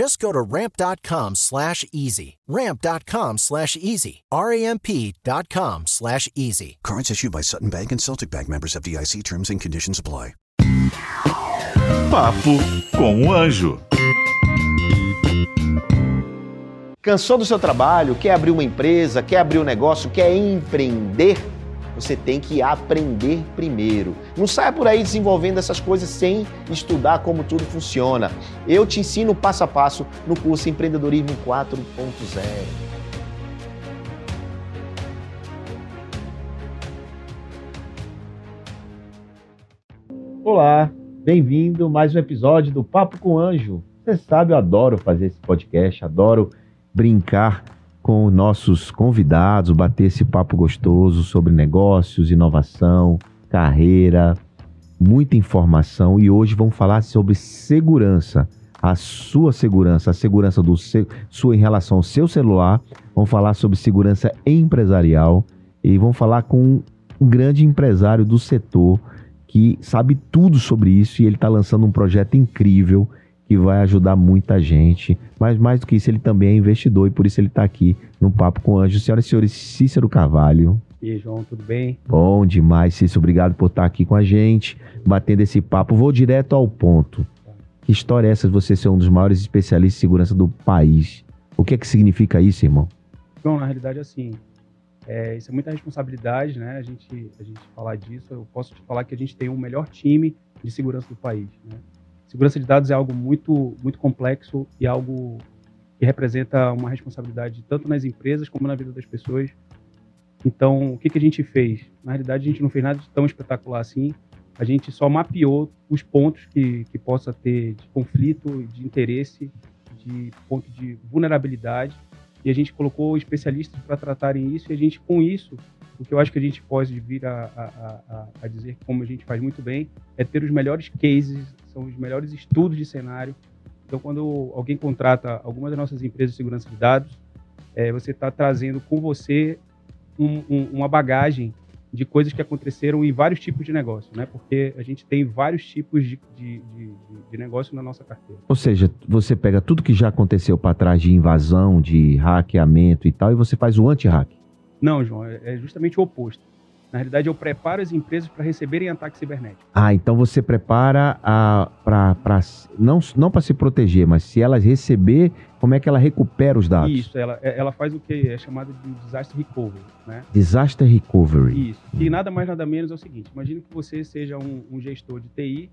Just go to ramp.com slash easy. Ramp.com slash easy. R-A-M-P.com slash easy. Cards issued by Sutton Bank and Celtic Bank members of DIC terms and conditions apply. Papo com o Anjo. Cansou do seu trabalho? Quer abrir uma empresa? Quer abrir um negócio? Quer empreender? Você tem que aprender primeiro. Não saia por aí desenvolvendo essas coisas sem estudar como tudo funciona. Eu te ensino passo a passo no curso Empreendedorismo 4.0. Olá, bem-vindo a mais um episódio do Papo com Anjo. Você sabe, eu adoro fazer esse podcast, adoro brincar com nossos convidados, bater esse papo gostoso sobre negócios, inovação, carreira, muita informação e hoje vamos falar sobre segurança, a sua segurança, a segurança do seu, sua em relação ao seu celular. Vamos falar sobre segurança empresarial e vamos falar com um grande empresário do setor que sabe tudo sobre isso e ele está lançando um projeto incrível que vai ajudar muita gente. Mas mais do que isso, ele também é investidor e por isso ele está aqui no Papo com Anjo. Senhoras e senhores, Cícero Carvalho. E aí, João, tudo bem? Bom demais, Cícero. Obrigado por estar aqui com a gente, batendo esse papo. Vou direto ao ponto. Que história é essa de você ser um dos maiores especialistas em segurança do país? O que é que significa isso, irmão? João, na realidade, assim, é, isso é muita responsabilidade, né? A gente, a gente falar disso. Eu posso te falar que a gente tem o melhor time de segurança do país, né? Segurança de dados é algo muito, muito complexo e algo que representa uma responsabilidade tanto nas empresas como na vida das pessoas. Então, o que, que a gente fez? Na realidade, a gente não fez nada de tão espetacular assim. A gente só mapeou os pontos que, que possa ter de conflito, de interesse, de ponto de vulnerabilidade. E a gente colocou especialistas para tratarem isso. E a gente, com isso, o que eu acho que a gente pode vir a, a, a, a dizer, como a gente faz muito bem, é ter os melhores cases, são os melhores estudos de cenário. Então, quando alguém contrata alguma das nossas empresas de segurança de dados, é, você está trazendo com você um, um, uma bagagem de coisas que aconteceram em vários tipos de negócio, né? Porque a gente tem vários tipos de, de, de, de negócio na nossa carteira. Ou seja, você pega tudo que já aconteceu para trás de invasão, de hackeamento e tal, e você faz o anti-hack. Não, João, é, é justamente o oposto. Na realidade, eu preparo as empresas para receberem ataque cibernético. Ah, então você prepara para não, não para se proteger, mas se elas receber, como é que ela recupera os dados? Isso, ela, é, ela faz o que é chamado de disaster recovery, né? Disaster recovery. Isso. Que nada mais nada menos é o seguinte: imagine que você seja um, um gestor de TI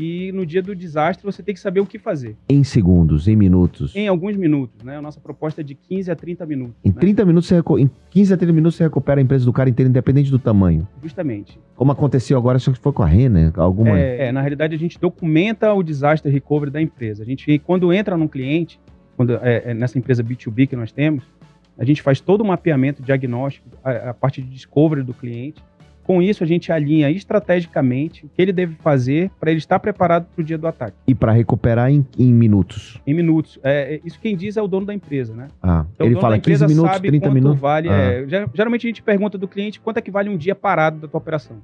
e no dia do desastre você tem que saber o que fazer. Em segundos, em minutos. Em alguns minutos, né? A nossa proposta é de 15 a 30 minutos. Em né? 30 minutos, você recu... em 15 a 30 minutos você recupera a empresa do cara inteira, independente do tamanho. Justamente. Como aconteceu agora, acho que foi com a Renner, alguma. É, é, na realidade a gente documenta o disaster recovery da empresa. A gente, quando entra num cliente, quando é, é nessa empresa B2B que nós temos, a gente faz todo o mapeamento diagnóstico, a, a parte de discovery do cliente com isso, a gente alinha estrategicamente o que ele deve fazer para ele estar preparado para o dia do ataque. E para recuperar em, em, minutos? Em minutos. É, é, isso quem diz é o dono da empresa, né? Ah, então, ele fala 15 minutos, 30 minutos? vale. Ah. É, geralmente a gente pergunta do cliente quanto é que vale um dia parado da tua operação.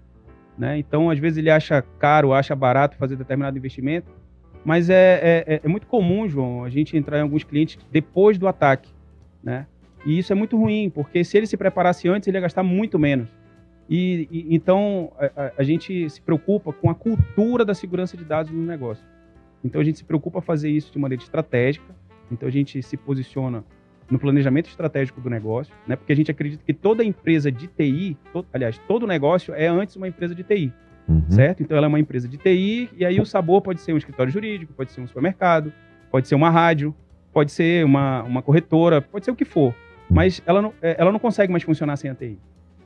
Né? Então, às vezes ele acha caro, acha barato fazer determinado investimento, mas é, é, é muito comum, João, a gente entrar em alguns clientes depois do ataque, né? E isso é muito ruim, porque se ele se preparasse antes, ele ia gastar muito menos. E, e então a, a, gente se preocupa com a cultura da segurança de dados no negócio. Então a gente se preocupa fazer isso de maneira estratégica. Então a gente se posiciona no planejamento estratégico do negócio, né? Porque a gente acredita que toda empresa de TI, todo, aliás, todo negócio é antes uma empresa de TI. Uhum. certo? Então ela é uma empresa de TI, e aí o sabor pode ser um escritório jurídico, pode ser um supermercado, pode ser uma rádio, pode ser uma, uma corretora, pode ser o que for. Mas ela não, é, ela não consegue mais funcionar sem a TI.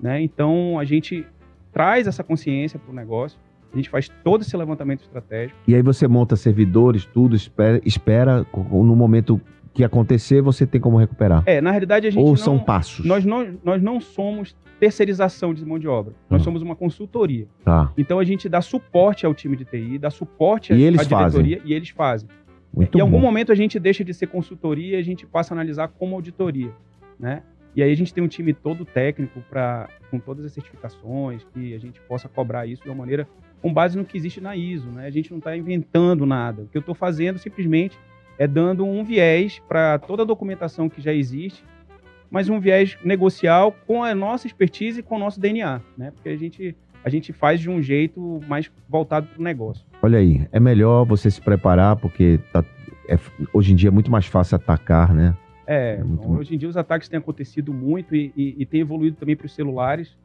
Né? Então a gente traz essa consciência para o negócio, a gente faz todo esse levantamento estratégico. E aí você monta servidores, tudo, espera, espera no momento que acontecer, você tem como recuperar. É, na realidade a gente Ou não, são passos? nós não, nós não somos terceirização de mão de obra. Nós Hum. somos uma consultoria. Tá, Então a gente dá suporte ao time de TI, dá suporte à, diretoria e eles fazem. muito em algum momento a gente deixa de ser consultoria e a gente passa a analisar como auditoria, né? E aí a gente tem um time todo técnico para com todas as certificações que a gente possa cobrar isso de uma maneira com base no que existe na ISO, né? A gente não está inventando nada. O que eu estou fazendo simplesmente é dando um viés para toda a documentação que já existe, mas um viés negocial com a nossa expertise e com o nosso DNA, né? Porque a gente a gente faz de um jeito mais voltado para o negócio. Olha aí, é melhor você se preparar, porque tá- é- hoje em dia é muito mais fácil atacar, né? É, É muito então, hoje em dia os ataques têm acontecido muito e, e, e têm evoluído também para os celulares.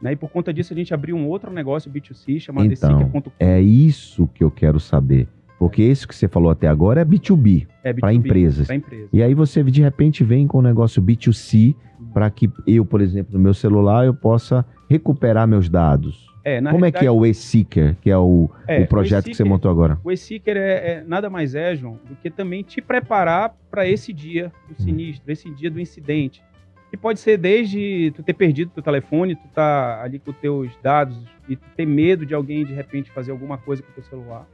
Né? E por conta disso a gente abriu um outro negócio B2C chamado Então. É isso que eu quero saber. Porque isso que você falou até agora é B2B, É para empresas. Empresa. E aí você de repente vem com um negócio B2C para que eu, por exemplo, no meu celular, eu possa recuperar meus dados. É, Como é que é o eSeeker, que é o, É, o projeto o que você montou agora? O e-seeker é, é nada mais é, João, do que também te preparar para esse dia do sinistro, esse dia do incidente. Que pode ser desde tu ter perdido teu telefone, tu tá ali com teus dados e tu ter medo de alguém de repente fazer alguma coisa com o teu celular,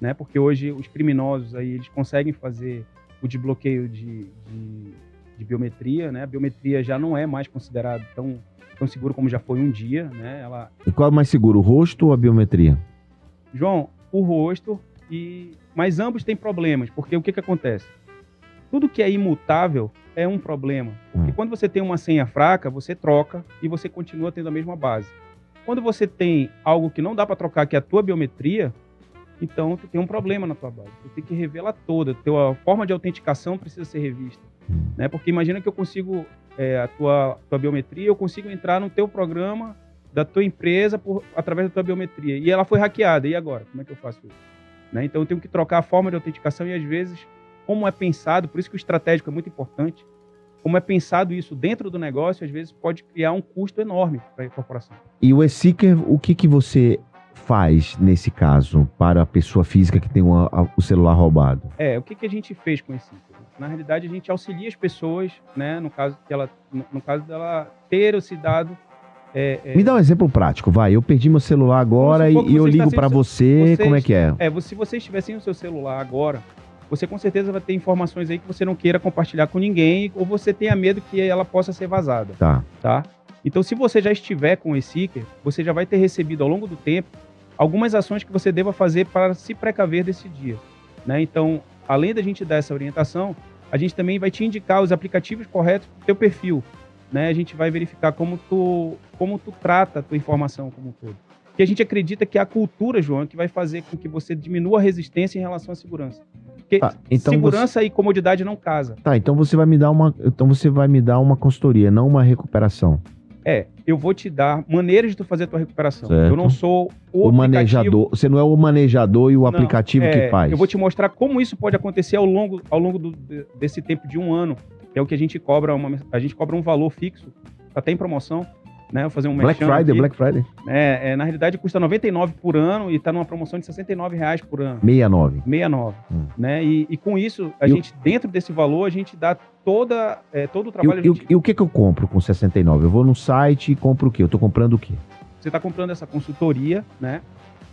né? Porque hoje os criminosos aí eles conseguem fazer o desbloqueio de, de, de biometria, né? A biometria já não é mais considerada tão tão seguro como já foi um dia, né? Ela E qual é mais seguro, o rosto ou a biometria? João, o rosto e mas ambos têm problemas, porque o que que acontece? Tudo que é imutável é um problema, porque Hum. quando você tem uma senha fraca, você troca e você continua tendo a mesma base. Quando você tem algo que não dá para trocar, que é a tua biometria, então tu tem um problema na tua base. Tu tem que revê-la toda, tua forma de autenticação precisa ser revista. Né? Porque imagina que eu consigo é, a tua, tua biometria, eu consigo entrar no teu programa da tua empresa por, através da tua biometria. E ela foi hackeada. E agora? Como é que eu faço isso? Né? Então eu tenho que trocar a forma de autenticação e às vezes, como é pensado, por isso que o estratégico é muito importante, como é pensado isso dentro do negócio, às vezes pode criar um custo enorme para a corporação. E o eSeeker, o que, que você faz nesse caso para a pessoa física que tem o, a- o celular roubado? É, o que, que a gente fez com esse item? Na realidade, a gente auxilia as pessoas, né, no caso que ela, no, no caso dela ter esse dado. É, é, Me dá um exemplo prático, vai. Eu perdi meu celular agora e, eu ligo para você, você como é que é? É, se você estiver sem o seu celular agora, você com certeza vai ter informações aí que você não queira compartilhar com ninguém ou você tenha medo que ela possa ser vazada, Tá. tá? Então, se você já estiver com esse seeker, você já vai ter recebido ao longo do tempo algumas ações que você deva fazer para se precaver desse dia, né? Então, além da gente dar essa orientação, a gente também vai te indicar os aplicativos corretos para o teu perfil, né? A gente vai verificar como tu, como tu trata a tua informação como um todo. Porque a gente acredita que é a cultura, João, que vai fazer com que você diminua a resistência em relação à segurança. Porque Tá, então segurança e comodidade não casa. Tá, então você vai me dar uma, então você vai me dar uma consultoria, não uma recuperação. É, eu vou te dar maneiras de tu fazer a tua recuperação. Certo. Eu não sou o, O, manejador, você não é o manejador e o Não, aplicativo é, que faz. Eu vou te mostrar como isso pode acontecer ao longo, ao longo do- de- desse tempo de um ano. Que é o que a gente cobra, uma, a gente cobra um valor fixo, até em promoção. Né, vou fazer um Black Friday, aqui. Black Friday. É, é, na realidade custa 99 por ano e está numa promoção de 69 reais por ano. 69. 69, Hum. né? E, e com isso, a E o- gente, dentro desse valor, a gente dá toda, é, todo o trabalho. o- e o- gente- e o que que eu compro com 69? Eu vou no site e compro o quê? Eu tô comprando o quê? Você está comprando essa consultoria, né?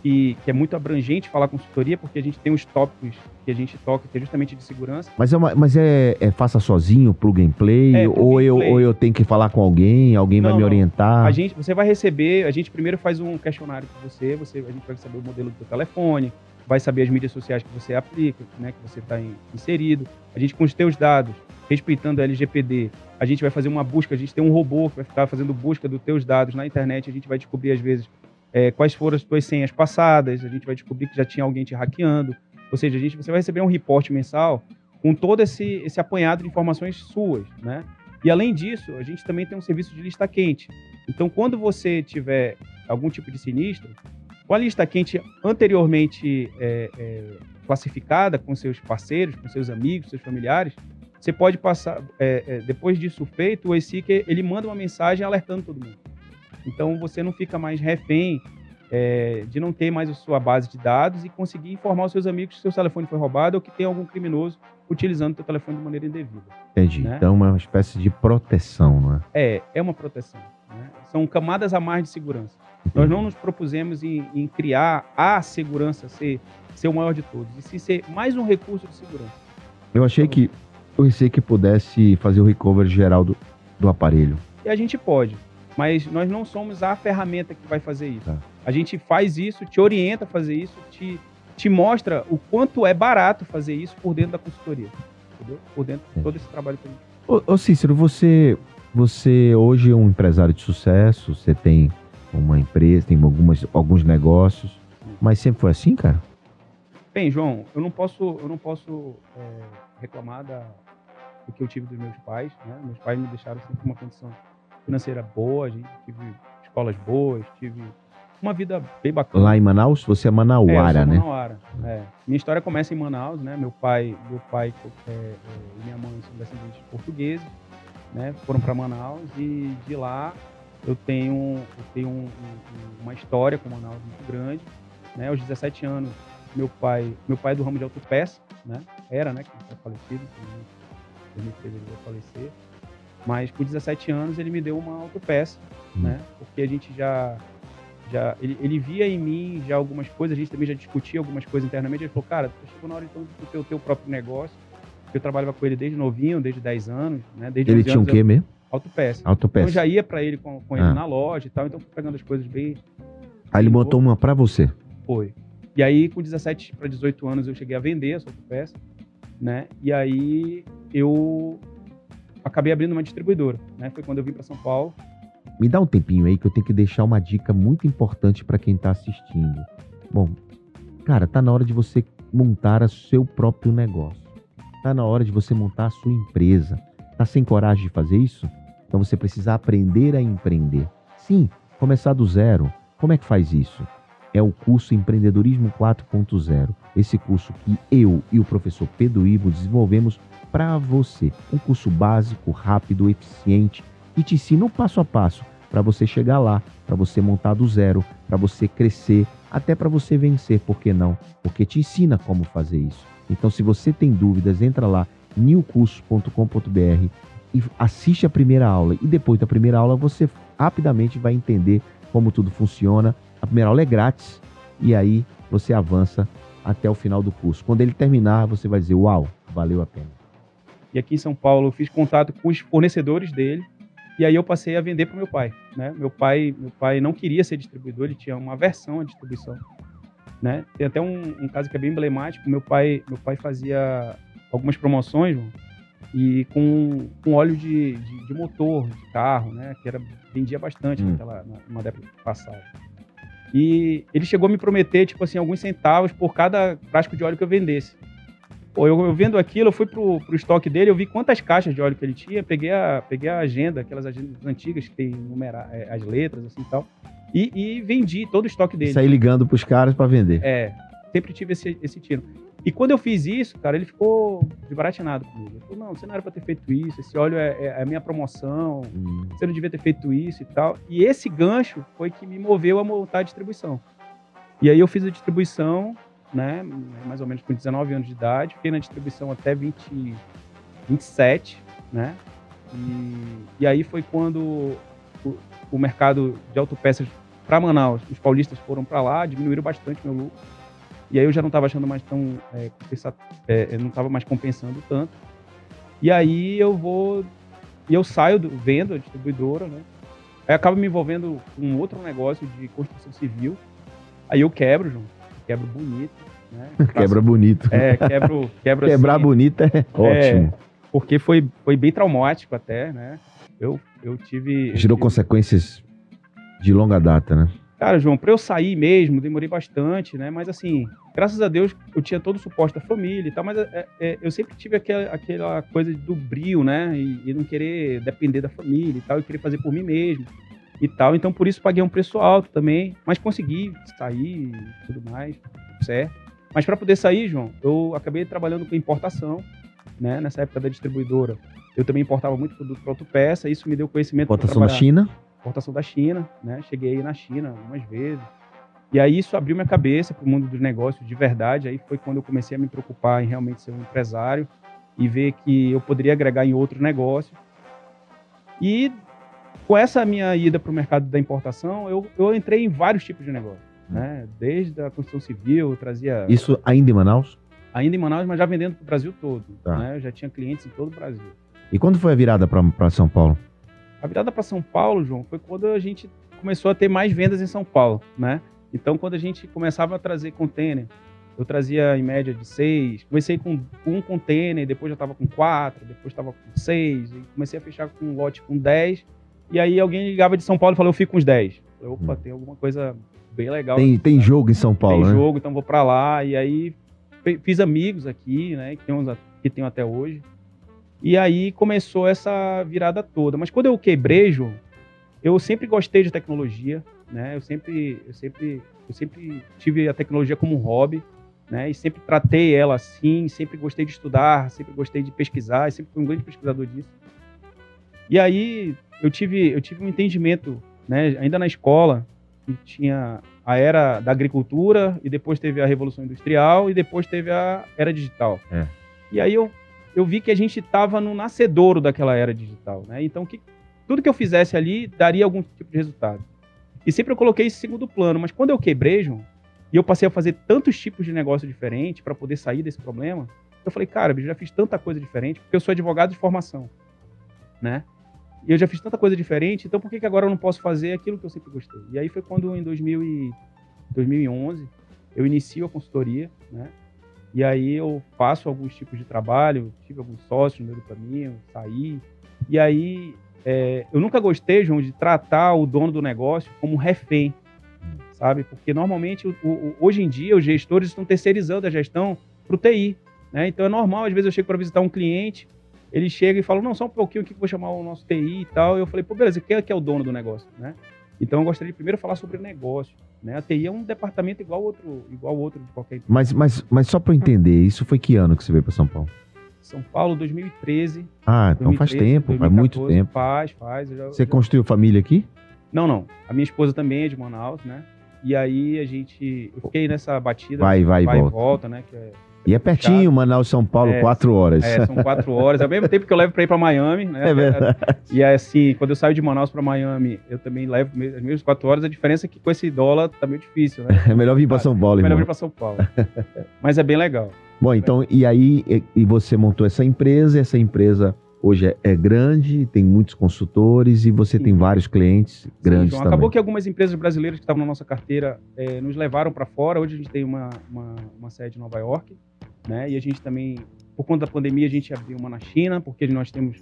Que, que é muito abrangente falar consultoria, porque a gente tem os tópicos que a gente toca, que é justamente de segurança. Mas é, uma- mas é, é faça sozinho, plug and play, É, plug ou, and eu, ou eu tenho que falar com alguém, alguém vai Não, me não. orientar. A gente, você vai receber, a gente primeiro faz um questionário com você, você, a gente vai saber o modelo do seu telefone, vai saber as mídias sociais que você aplica, né, que você está inserido. A gente com os teus dados, respeitando a LGPD, a gente vai fazer uma busca, a gente tem um robô que vai ficar fazendo busca dos teus dados na internet, a gente vai descobrir às vezes é, quais foram as tuas senhas passadas, a gente vai descobrir que já tinha alguém te hackeando. Ou seja, a gente, você vai receber um reporte mensal com todo esse, esse apanhado de informações suas, né? E além disso, a gente também tem um serviço de lista quente. Então, quando você tiver algum tipo de sinistro, Com a lista quente anteriormente é, é, classificada com seus parceiros, com seus amigos, seus familiares, você pode passar, é, é, depois disso feito, o e-seeker, ele manda uma mensagem alertando todo mundo. Então você não fica mais refém é, de não ter mais a sua base de dados e conseguir informar os seus amigos que seu telefone foi roubado ou que tem algum criminoso utilizando o seu telefone de maneira indevida. Entendi. Né? Então, é uma espécie de proteção, não é? É, é uma proteção. Né? São camadas a mais de segurança. Nós não nos propusemos em, em, criar a segurança ser, ser o maior de todos, e sim ser mais um recurso de segurança. Eu achei que eu pensei que pudesse fazer o recovery geral do, do aparelho. E a gente pode, mas nós não somos a ferramenta que vai fazer isso. Tá. A gente faz isso, te orienta a fazer isso, te, te mostra o quanto é barato fazer isso por dentro da consultoria. Entendeu? Por dentro de todo esse trabalho que a gente Ô, ô Cícero, você, você hoje é um empresário de sucesso, você tem uma empresa, tem algumas, alguns negócios, mas sempre foi assim, cara? Bem, João, eu não posso, eu não posso é, reclamar da, do que eu tive dos meus pais. Né? Meus pais me deixaram sempre uma condição financeira boa, a gente tive escolas boas, tive uma vida bem bacana. Lá em Manaus, você é manauara, é, né? Manauara. É. Minha história começa em Manaus, né? Meu pai, meu pai é, é, e minha mãe são descendentes portugueses, né? Foram para Manaus e de lá eu tenho, eu tenho um, um, uma história com Manaus muito grande, né? Aos 17 anos, meu pai, meu pai é do ramo de autopeça, né? Era, né? Que está falecido, em 2013 ele vai falecer. Mas com 17 anos ele me deu uma autopeça, hum. né? Porque a gente já já ele, ele, via em mim já algumas coisas, a gente também já discutia algumas coisas internamente. Ele falou, cara, chegou na hora então de ter o teu próprio negócio. Eu trabalhava com ele desde novinho, desde 10 anos, né? Desde ele tinha o um quê mesmo? Autopeça. Autopeça. Então já ia para ele com, com ele ah. na loja e tal, então fui pegando as coisas bem. Aí ele botou uma para você? Foi. E aí, com 17 para 18 anos, eu cheguei a vender essa autopeça, né? E aí eu acabei abrindo uma distribuidora, né? Foi quando eu vim para São Paulo me dá um tempinho aí que eu tenho que deixar uma dica muito importante para quem está assistindo. Bom, cara, tá na hora de você montar o seu próprio negócio. Tá na hora de você montar a sua empresa. Tá sem coragem de fazer isso? Então você precisa aprender a empreender. Sim, começar do zero. Como é que faz isso? É o curso Empreendedorismo 4.0. Esse curso que eu e o professor Pedro Ivo desenvolvemos para você. Um curso básico, rápido, eficiente e te ensina o passo a passo para você chegar lá, para você montar do zero, para você crescer, até para você vencer, por que não? Porque te ensina como fazer isso. Então, se você tem dúvidas, entra lá newcurso.com.br e assiste a primeira aula. E depois da primeira aula, você rapidamente vai entender como tudo funciona. A primeira aula é grátis e aí você avança até o final do curso. Quando ele terminar, você vai dizer: Uau, valeu a pena. E aqui em São Paulo, eu fiz contato com os fornecedores dele e aí eu passei a vender para meu pai, né? Meu pai, meu pai não queria ser distribuidor, ele tinha uma aversão à distribuição, né? Tem até um, um caso que é bem emblemático. Meu pai, meu pai fazia algumas promoções e com, com óleo de, de, de, motor de carro, né? Que era vendia bastante hum. naquela numa década passada. E ele chegou a me prometer tipo assim alguns centavos por cada frasco de óleo que eu vendesse. Pô, eu, eu, vendo aquilo, eu fui pro, pro estoque dele, eu vi quantas caixas de óleo que ele tinha, peguei a, peguei a agenda, aquelas agendas antigas que tem numerar, é, as letras, assim e tal, e, e vendi todo o estoque dele. Saí ligando pros caras para vender. É, sempre tive esse, esse tiro. E quando eu fiz isso, cara, ele ficou desbaratinado comigo. Ele falou, não, você não era pra ter feito isso, esse óleo é, é a minha promoção, hum. você não devia ter feito isso e tal. E esse gancho foi que me moveu a montar a distribuição. E aí eu fiz a distribuição, né? Mais ou menos com 19 anos de idade. Fiquei na distribuição até 20, 27, né? E, e aí foi quando o, o mercado de autopeças para Manaus, os paulistas foram para lá, diminuíram bastante meu lucro. E aí eu já não estava achando mais tão é, é, não estava mais compensando tanto. E aí eu vou e eu saio do, vendo a distribuidora, né? Aí acabo me envolvendo com outro negócio de construção civil. Aí eu quebro, João quebro bonito. Né? Quebra bonito. É, quebro, quebro Quebrar assim, bonito é, é ótimo. porque foi, foi bem traumático até, né? Eu, eu tive. Gerou tive... consequências de longa data, né? Cara, João, para eu sair mesmo, demorei bastante, né? Mas assim, graças a Deus eu tinha todo o suporte da família e tal, mas é, é, eu sempre tive aquela, aquela coisa do brio, né? E, e, não querer depender da família e tal, e querer fazer por mim mesmo. e tal. Então, por isso, paguei um preço alto também, mas consegui sair e tudo mais, certo. Mas para poder sair, João, eu acabei trabalhando com importação, né? Nessa época da distribuidora, eu também importava muito produto para autopeça, isso me deu conhecimento Importação da China. Importação da China, né? Cheguei na China algumas vezes. E aí isso abriu minha cabeça para o mundo dos negócios de verdade. Aí foi quando eu comecei a me preocupar em realmente ser um empresário e ver que eu poderia agregar em outros negócios. E com essa minha ida para o mercado da importação, eu, eu entrei em vários tipos de negócio, né? Desde a construção civil, eu trazia Isso ainda em Manaus? ainda em Manaus, mas já vendendo para o Brasil todo. Tá. Né? Eu já tinha clientes em todo o Brasil. E quando foi a virada para São Paulo? A virada para São Paulo, João, foi quando a gente começou a ter mais vendas em São Paulo, né? Então, quando a gente começava a trazer container, eu trazia em média de seis. Comecei com, um container, depois já estava com quatro, depois estava com seis. E comecei a fechar com um lote com dez. E aí alguém ligava de São Paulo e falou: Eu fico com os dez. Eu falei, Opa, Hum. tem alguma coisa bem legal. Tem, tem jogo em São Paulo, Tem né? jogo, então vou pra lá. E aí fiz amigos aqui, né? Que, a- que tenho até hoje. E aí começou essa virada toda. Mas quando eu quebrei, João, eu sempre gostei de tecnologia, né? Eu sempre, eu sempre, eu sempre tive a tecnologia como um hobby, né? E sempre tratei ela assim, sempre gostei de estudar, sempre gostei de pesquisar, sempre fui um grande pesquisador disso. E aí eu tive, eu tive um entendimento, né? Ainda na escola, que tinha a era da agricultura e depois teve a revolução industrial e depois teve a era digital. É. E aí eu, eu vi que a gente estava no nascedouro daquela era digital, né? Então que tudo que eu fizesse ali daria algum tipo de resultado. E sempre eu coloquei esse segundo plano, mas quando eu quebrei, João, e eu passei a fazer tantos tipos de negócio diferentes para poder sair desse problema, eu falei, cara, eu já fiz tanta coisa diferente, porque eu sou advogado de formação, né? E eu já fiz tanta coisa diferente, então por que, que agora eu não posso fazer aquilo que eu sempre gostei? E aí foi quando, em 2000 e 2011, eu inicio a consultoria, né? E aí eu faço alguns tipos de trabalho, tive alguns sócios no meio do caminho, saí. E aí é, eu nunca gostei, João, de tratar o dono do negócio como refém, sabe? Porque normalmente, o- o- hoje em dia, os gestores estão terceirizando a gestão para o TI, né? Então é normal, às vezes eu chego para visitar um cliente, ele chega e fala, não, só um pouquinho que vou chamar o nosso TI e tal. Eu falei, pô, beleza, quem é que é o dono do negócio, né? Então eu gostaria de primeiro falar sobre o negócio, né? A TI é um departamento igual outro, igual outro de qualquer. Mas, mas, mas só para eu entender, isso foi que ano que você veio para São Paulo? São Paulo, 2013. Ah, então faz 2013, tempo, faz muito 2014, tempo. Faz, faz. já- Você já- construiu família aqui? Não, não. A minha esposa também é de Manaus, né? E aí a gente. Eu fiquei nessa batida. Vai, vai e vai volta. e volta, né? Que é, E é pertinho, Manaus, São Paulo, É, quatro horas. é, são quatro horas. Ao mesmo tempo que eu levo pra ir pra Miami, né? É verdade. E é assim, quando eu saio de Manaus pra Miami, eu também levo as mesmas quatro horas. A diferença é que com esse dólar tá meio difícil, né? É melhor vir para São Paulo, Melhor irmão. vir pra São Paulo. Mas é bem legal. Bom, então, e aí, e, você montou essa empresa, essa empresa hoje é, é grande, tem muitos consultores e você Sim. tem vários clientes Sim, grandes João, também. acabou que algumas empresas brasileiras que estavam na nossa carteira eh, nos levaram para fora. Hoje a gente tem uma, uma, uma sede em Nova York, né? E a gente também, por conta da pandemia, a gente abriu uma na China, porque nós temos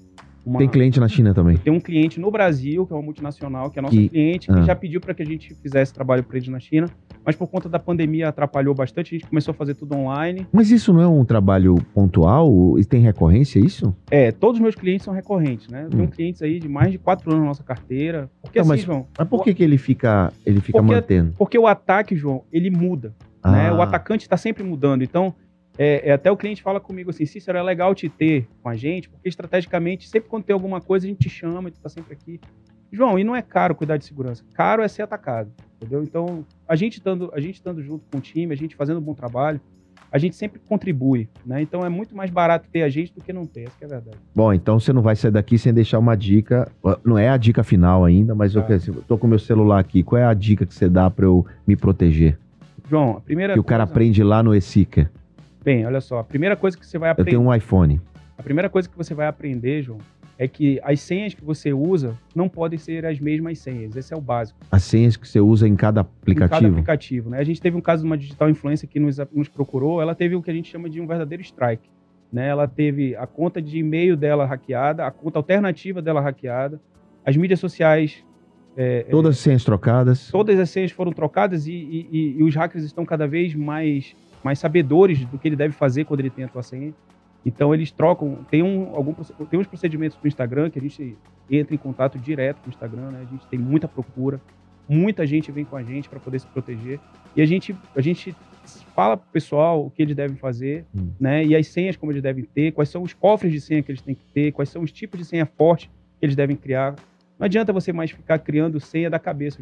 uma, Tem cliente na China também. tem um cliente no Brasil, que é uma multinacional, que é a nossa Que- cliente, que ah. já pediu para que a gente fizesse trabalho para eles na China, mas por conta da pandemia atrapalhou bastante. A gente começou a fazer tudo online. Mas isso não é um trabalho pontual? E tem recorrência isso? É, todos os meus clientes são recorrentes, né? Eu tenho Hum. clientes aí de mais de quatro anos na nossa carteira. Porque Não, assim, mas- João, Mas por que, que ele fica, ele fica Porque- mantendo? porque o ataque, João, ele muda. né? Ah. O atacante está sempre mudando. Então, é, é, até o cliente fala comigo assim, Cícero, é legal te ter com a gente, porque estrategicamente, sempre quando tem alguma coisa, a gente te chama, tu tá sempre aqui. João, e não é caro cuidar de segurança. Caro é ser atacado, entendeu? Então, a gente estando, a gente estando junto com o time, a gente fazendo um bom trabalho, a gente sempre contribui, né? Então, é muito mais barato ter a gente do que não ter, essa que é a verdade. Bom, então você não vai sair daqui sem deixar uma dica. Não é a dica final ainda, mas eu Tá. eu tô com meu celular aqui. Qual é a dica que você dá para eu me proteger? João, a primeira Que o cara coisa... aprende lá no eSeeker. Bem, olha só, a primeira coisa que você vai Eu aprender... tenho um iPhone. A primeira coisa que você vai aprender, João, é que as senhas que você usa não podem ser as mesmas senhas. Esse é o básico. As senhas que você usa em cada Em cada aplicativo. aplicativo. Né? A gente teve um caso de uma digital influencer que nos, nos procurou. Ela teve o que a gente chama de um verdadeiro strike. Né? Ela teve a conta de e-mail dela hackeada, a conta alternativa dela hackeada, as mídias sociais. é, é, Todas as senhas trocadas. todas as senhas foram trocadas e, e- e- e os hackers estão cada vez mais, mais sabedores do que ele deve fazer quando ele tem a tua senha. Então eles trocam, tem, um, algum, tem uns procedimentos do Instagram que a gente entra em contato direto com o Instagram, né? A gente tem muita procura, muita gente vem com a gente para poder se proteger. E a gente, a gente fala pro pessoal o que eles devem fazer, Hum. né? E as senhas como eles devem ter, quais são os cofres de senha que eles têm que ter, quais são os tipos de senha forte que eles devem criar. Não adianta você mais ficar criando senha da cabeça.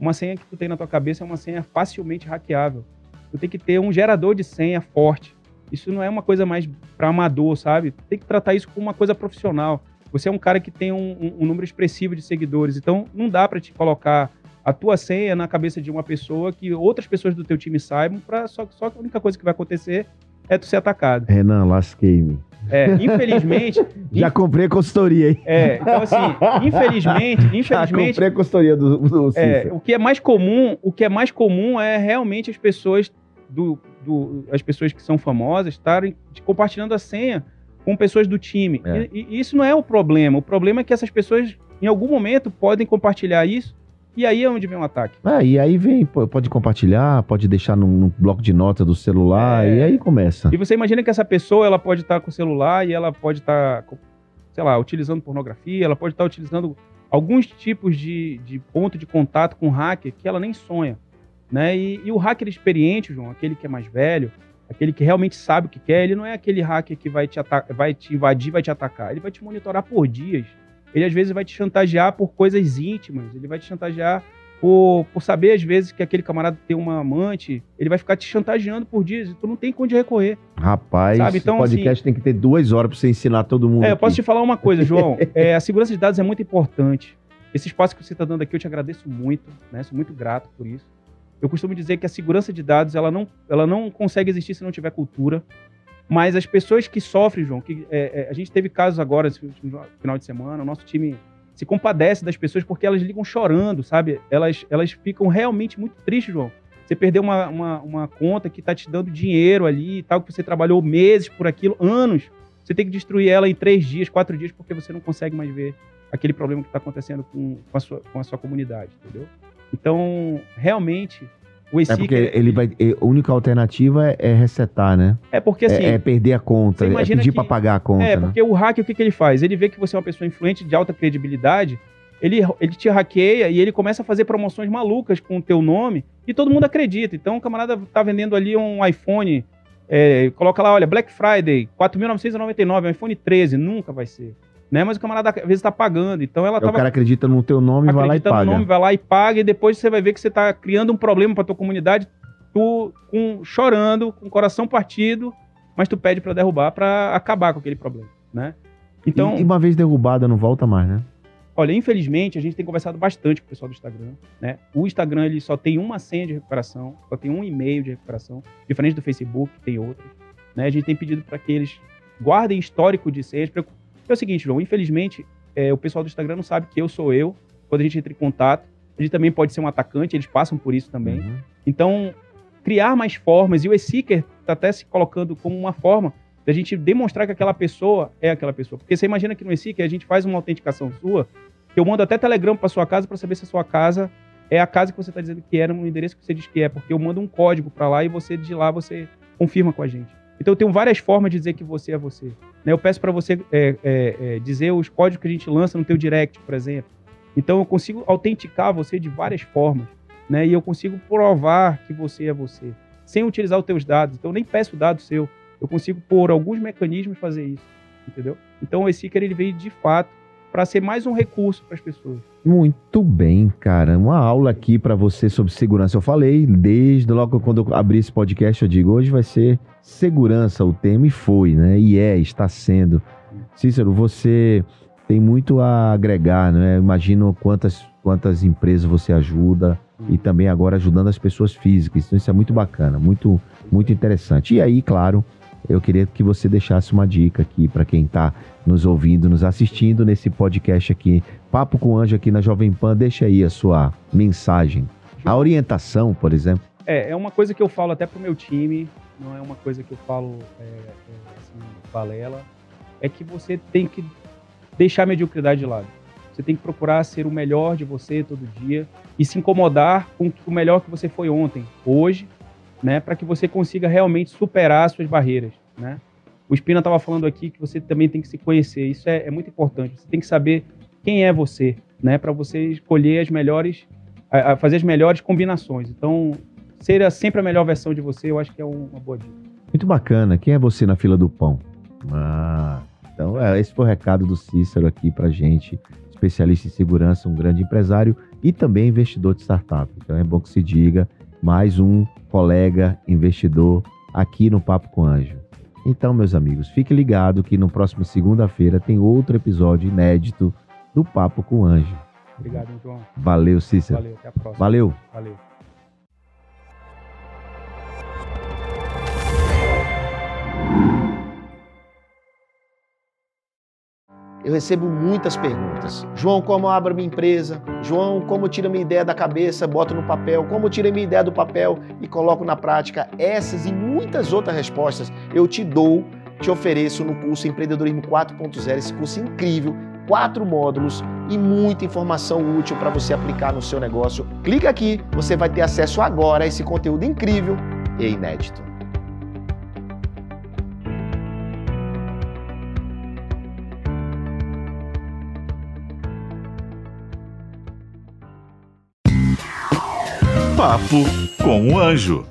Uma senha que tu tem na tua cabeça é uma senha facilmente hackeável. Tu tem que ter um gerador de senha forte. Isso não é uma coisa mais para amador, sabe? Tem que tratar isso como uma coisa profissional. Você é um cara que tem um, um- um número expressivo de seguidores, então não dá para te colocar a tua senha na cabeça de uma pessoa que outras pessoas do teu time saibam, pra, só, só que a única coisa que vai acontecer é tu ser atacado. Renan, lasquei-me. É, infelizmente, Já comprei a consultoria, hein? é, então assim, infelizmente, Já infelizmente, comprei a consultoria do, do é, o que é mais comum, o que é mais comum é realmente as pessoas do, do- as pessoas que são famosas estarem compartilhando a senha com pessoas do time. É. E, e isso não é o problema. O problema é que essas pessoas em algum momento podem compartilhar isso e aí é onde vem o ataque. Ah, e aí vem, pode compartilhar, pode deixar num, num bloco de nota do celular, É. e aí começa. E você imagina que essa pessoa ela pode estar com o celular e ela pode estar, com- sei lá, utilizando pornografia, ela pode estar utilizando alguns tipos de, de ponto de contato com hacker que ela nem sonha. Né? E, e o hacker experiente, João, aquele que é mais velho, aquele que realmente sabe o que quer, ele não é aquele hacker que vai te, vai te invadir, vai te atacar. Ele vai te monitorar por dias. Ele às vezes vai te chantagear por coisas íntimas, ele vai te chantagear por, por saber às vezes que aquele camarada tem uma amante, ele vai ficar te chantageando por dias e tu não tem onde recorrer. Rapaz, Sabe, então, o podcast tem que ter duas horas pra você ensinar todo mundo. É, eu aqui. posso te falar uma coisa, João. É, a segurança de dados é muito importante. Esse espaço que você está dando aqui, eu te agradeço muito, né? Sou muito grato por isso. Eu costumo dizer que a segurança de dados, ela não, ela não consegue existir se não tiver cultura. Mas as pessoas que sofrem, João, que é, é, a gente teve casos agora, último final de semana, o nosso time se compadece das pessoas porque elas ligam chorando, sabe? Elas, elas ficam realmente muito tristes, João. Você perdeu uma, uma, uma conta que está te dando dinheiro ali e tal, que você trabalhou meses por aquilo, anos. Você tem que destruir ela em três dias, quatro dias, porque você não consegue mais ver aquele problema que está acontecendo com, com, a sua, com a sua comunidade, entendeu? Então, realmente, o É ESIC... porque ele vai. é, A única alternativa é, é resetar, né? é porque assim... é, é perder a conta, é pedir pra pagar a conta, É, né? porque o hacker, o que, que ele faz? Ele vê que você é uma pessoa influente, de alta credibilidade, ele, ele te hackeia e ele começa a fazer promoções malucas com o teu nome e todo mundo acredita. Então o camarada tá vendendo ali um iPhone, é, coloca lá, olha, Black Friday, 4.999, um iPhone 13, nunca vai ser. Né? Mas o camarada às vezes tá pagando. Então ela o tava cara acredita no teu nome e vai lá e acredita no paga. nome, vai lá e paga, e depois você vai ver que você tá criando um problema pra tua comunidade, tu com, chorando, com o coração partido, mas tu pede pra derrubar pra acabar com aquele problema, né? Então, E, e uma vez derrubada, não volta mais, né? olha, infelizmente, a gente tem conversado bastante com o pessoal do Instagram, né? O Instagram, ele só tem uma senha de recuperação, só tem um e-mail de recuperação, diferente do Facebook, que tem outros, né? A gente tem pedido para que eles guardem histórico de senhas, é o seguinte, João, infelizmente, é, o pessoal do Instagram não sabe que eu sou eu, quando a gente entra em contato, a gente também pode ser um atacante, eles passam por isso também, Uhum. então, criar mais formas, e o e-seeker está até se colocando como uma forma da gente demonstrar que aquela pessoa é aquela pessoa. Porque você imagina que no e-seeker a gente faz uma autenticação sua, que eu mando até telegrama para sua casa para saber se a sua casa é a casa que você está dizendo que era no endereço que você diz que é, porque eu mando um código para lá e você de lá você confirma com a gente. Então eu tenho várias formas de dizer que você é você. Né? Eu peço para você é, é, é, dizer os códigos que a gente lança no teu direct, por exemplo. Então eu consigo autenticar você de várias formas né? E eu consigo provar que você é você, sem utilizar os teus dados. Então eu nem peço dado seu. Eu consigo por alguns mecanismos fazer isso, entendeu? Então esse Seeker ele veio de fato para ser mais um recurso para as pessoas. Muito bem, cara. Uma aula aqui pra você sobre segurança. Eu falei desde logo quando eu abri esse podcast, eu digo, hoje vai ser segurança o tema e foi, né? E é, está sendo. Cícero, você tem muito a agregar, né? Imagino quantas quantas empresas você ajuda e também agora ajudando as pessoas físicas. Então isso é muito bacana, muito muito interessante. E aí, claro, eu queria que você deixasse uma dica aqui para quem está nos ouvindo, nos assistindo nesse podcast aqui, Papo com Anjo aqui na Jovem Pan. Deixa aí a sua mensagem, a orientação, por exemplo. É, é uma coisa que eu falo até pro meu time, não é uma coisa que eu falo é, é, assim, balela, é que você tem que deixar a mediocridade de lado. Você tem que procurar ser o melhor de você todo dia e se incomodar com o melhor que você foi ontem, hoje, né, para que você consiga realmente superar as suas barreiras, né? O Spina estava falando aqui que você também tem que se conhecer. Isso é, é muito importante. Você tem que saber quem é você, né? Para você escolher as melhores, a, a fazer as melhores combinações. Então, ser sempre a melhor versão de você, eu acho que é uma boa dica. Muito bacana. Quem é você na fila do pão? Ah, então, é, esse foi o recado do Cícero aqui pra gente, especialista em segurança, um grande empresário e também investidor de startup. Então é bom que se diga, mais um colega investidor aqui no Papo com Anjo. Então, meus amigos, fique ligado que no próximo segunda-feira tem outro episódio inédito do Papo com Anjo. Obrigado, João. Valeu, Cícero. Valeu, até a próxima. Valeu. Valeu. Eu recebo muitas perguntas. João, como eu abro minha empresa? João, como eu tiro minha ideia da cabeça, boto no papel? Como eu tiro minha ideia do papel e coloco na prática? Essas e muitas outras respostas eu te dou, te ofereço no curso Empreendedorismo 4.0, esse curso incrível, quatro módulos e muita informação útil para você aplicar no seu negócio. Clica aqui, você vai ter acesso agora a esse conteúdo incrível e inédito. Papo com o Anjo.